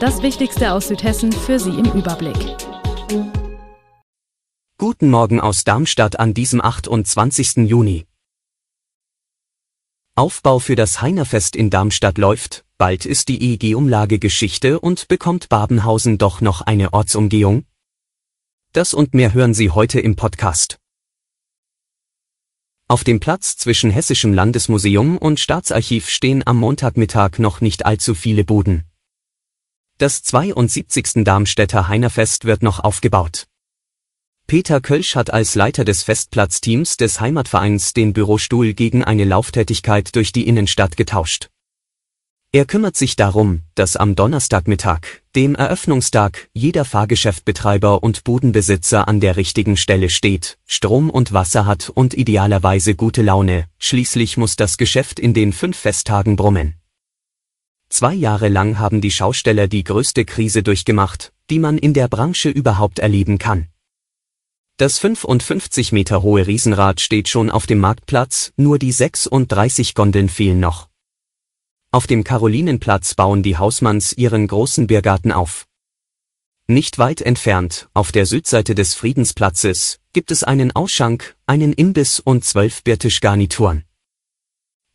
Das Wichtigste aus Südhessen für Sie im Überblick. Guten Morgen aus Darmstadt an diesem 28. Juni. Aufbau für das Heinerfest in Darmstadt läuft, bald ist die EEG-Umlage Geschichte und bekommt Babenhausen doch noch eine Ortsumgehung? Das und mehr hören Sie heute im Podcast. Auf dem Platz zwischen Hessischem Landesmuseum und Staatsarchiv stehen am Montagmittag noch nicht allzu viele Buden. Das 72. Darmstädter Heinerfest wird noch aufgebaut. Peter Kölsch hat als Leiter des Festplatzteams des Heimatvereins den Bürostuhl gegen eine Lauftätigkeit durch die Innenstadt getauscht. Er kümmert sich darum, dass am Donnerstagmittag, dem Eröffnungstag, jeder Fahrgeschäftbetreiber und Budenbesitzer an der richtigen Stelle steht, Strom und Wasser hat und idealerweise gute Laune, schließlich muss das Geschäft in den fünf Festtagen brummen. Zwei Jahre lang haben die Schausteller die größte Krise durchgemacht, die man in der Branche überhaupt erleben kann. Das 55 Meter hohe Riesenrad steht schon auf dem Marktplatz, nur die 36 Gondeln fehlen noch. Auf dem Karolinenplatz bauen die Hausmanns ihren großen Biergarten auf. Nicht weit entfernt, auf der Südseite des Friedensplatzes, gibt es einen Ausschank, einen Imbiss und zwölf Biertischgarnituren.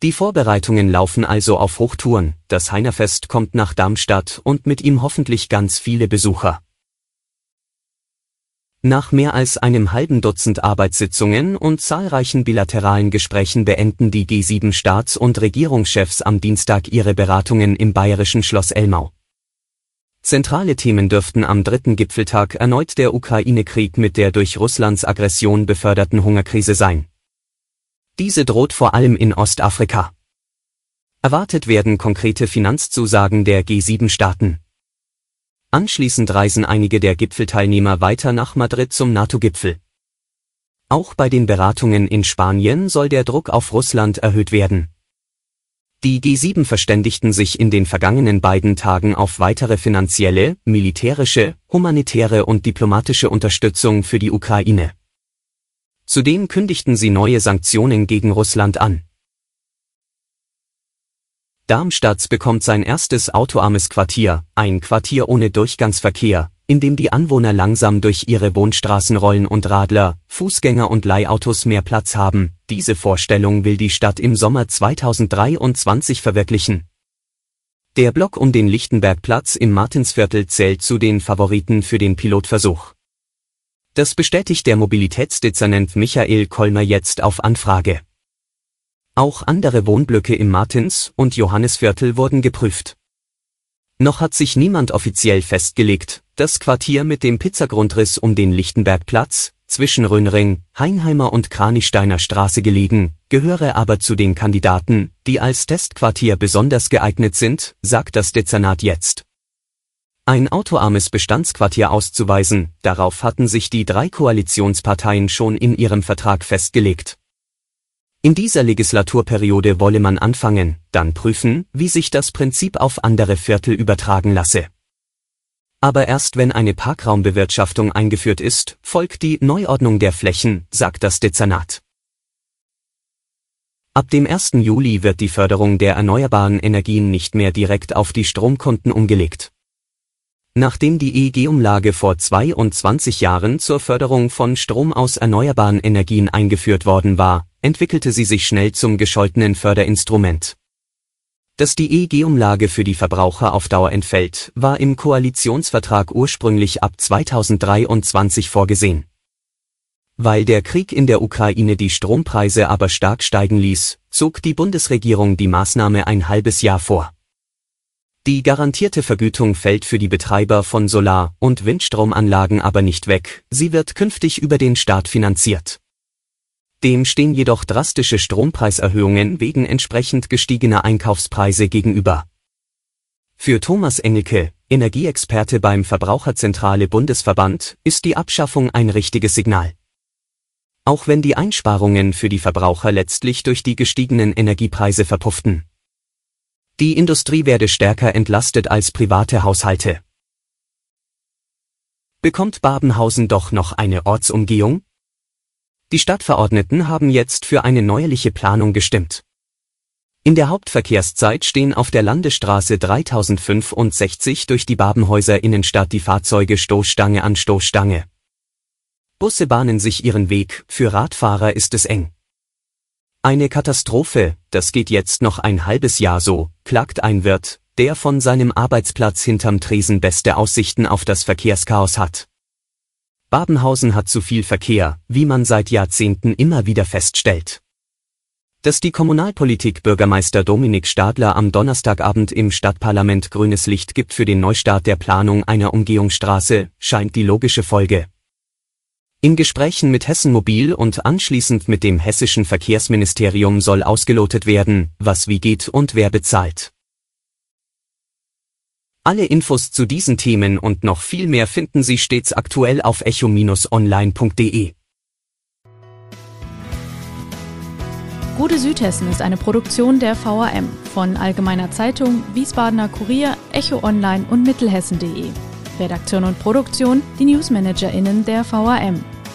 Die Vorbereitungen laufen also auf Hochtouren, das Heinerfest kommt nach Darmstadt und mit ihm hoffentlich ganz viele Besucher. Nach mehr als einem halben Dutzend Arbeitssitzungen und zahlreichen bilateralen Gesprächen beenden die G7-Staats- und Regierungschefs am Dienstag ihre Beratungen im bayerischen Schloss Elmau. Zentrale Themen dürften am dritten Gipfeltag erneut der Ukraine-Krieg mit der durch Russlands Aggression beförderten Hungerkrise sein. Diese droht vor allem in Ostafrika. Erwartet werden konkrete Finanzzusagen der G7-Staaten. Anschließend reisen einige der Gipfelteilnehmer weiter nach Madrid zum NATO-Gipfel. Auch bei den Beratungen in Spanien soll der Druck auf Russland erhöht werden. Die G7 verständigten sich in den vergangenen beiden Tagen auf weitere finanzielle, militärische, humanitäre und diplomatische Unterstützung für die Ukraine. Zudem kündigten sie neue Sanktionen gegen Russland an. Darmstadt bekommt sein erstes autoarmes Quartier, ein Quartier ohne Durchgangsverkehr, in dem die Anwohner langsam durch ihre Wohnstraßen rollen und Radler, Fußgänger und Leihautos mehr Platz haben. Diese Vorstellung will die Stadt im Sommer 2023 verwirklichen. Der Block um den Lichtenbergplatz im Martinsviertel zählt zu den Favoriten für den Pilotversuch. Das bestätigt der Mobilitätsdezernent Michael Kolmer jetzt auf Anfrage. Auch andere Wohnblöcke im Martins- und Johannisviertel wurden geprüft. Noch hat sich niemand offiziell festgelegt, das Quartier mit dem Pizzagrundriss um den Lichtenbergplatz, zwischen Röhnring, Heinheimer und Kranisteiner Straße gelegen, gehöre aber zu den Kandidaten, die als Testquartier besonders geeignet sind, sagt das Dezernat jetzt ein autoarmes Bestandsquartier auszuweisen, darauf hatten sich die drei Koalitionsparteien schon in ihrem Vertrag festgelegt. In dieser Legislaturperiode wolle man anfangen, dann prüfen, wie sich das Prinzip auf andere Viertel übertragen lasse. Aber erst wenn eine Parkraumbewirtschaftung eingeführt ist, folgt die Neuordnung der Flächen, sagt das Dezernat. Ab dem 1. Juli wird die Förderung der erneuerbaren Energien nicht mehr direkt auf die Stromkonten umgelegt. Nachdem die EEG-Umlage vor 22 Jahren zur Förderung von Strom aus erneuerbaren Energien eingeführt worden war, entwickelte sie sich schnell zum gescholtenen Förderinstrument. Dass die EEG-Umlage für die Verbraucher auf Dauer entfällt, war im Koalitionsvertrag ursprünglich ab 2023 vorgesehen. Weil der Krieg in der Ukraine die Strompreise aber stark steigen ließ, zog die Bundesregierung die Maßnahme ein halbes Jahr vor. Die garantierte Vergütung fällt für die Betreiber von Solar- und Windstromanlagen aber nicht weg, sie wird künftig über den Staat finanziert. Dem stehen jedoch drastische Strompreiserhöhungen wegen entsprechend gestiegener Einkaufspreise gegenüber. Für Thomas Engelke, Energieexperte beim Verbraucherzentrale Bundesverband, ist die Abschaffung ein richtiges Signal. Auch wenn die Einsparungen für die Verbraucher letztlich durch die gestiegenen Energiepreise verpufften. Die Industrie werde stärker entlastet als private Haushalte. Bekommt Babenhausen doch noch eine Ortsumgehung? Die Stadtverordneten haben jetzt für eine neuerliche Planung gestimmt. In der Hauptverkehrszeit stehen auf der Landesstraße 3065 durch die Babenhäuser Innenstadt die Fahrzeuge Stoßstange an Stoßstange. Busse bahnen sich ihren Weg, für Radfahrer ist es eng. Eine Katastrophe, das geht jetzt noch ein halbes Jahr so, klagt ein Wirt, der von seinem Arbeitsplatz hinterm Tresen beste Aussichten auf das Verkehrschaos hat. Babenhausen hat zu viel Verkehr, wie man seit Jahrzehnten immer wieder feststellt dass die Kommunalpolitik Bürgermeister Dominik Stadler am Donnerstagabend im Stadtparlament grünes Licht gibt für den Neustart der Planung einer Umgehungsstraße, scheint die logische Folge. In Gesprächen mit Hessen Mobil und anschließend mit dem hessischen Verkehrsministerium soll ausgelotet werden, was wie geht und wer bezahlt. Alle Infos zu diesen Themen und noch viel mehr finden Sie stets aktuell auf echo-online.de. Gute Südhessen ist eine Produktion der VAM von Allgemeiner Zeitung, Wiesbadener Kurier, Echo Online und Mittelhessen.de. Redaktion und Produktion die NewsmanagerInnen der VAM.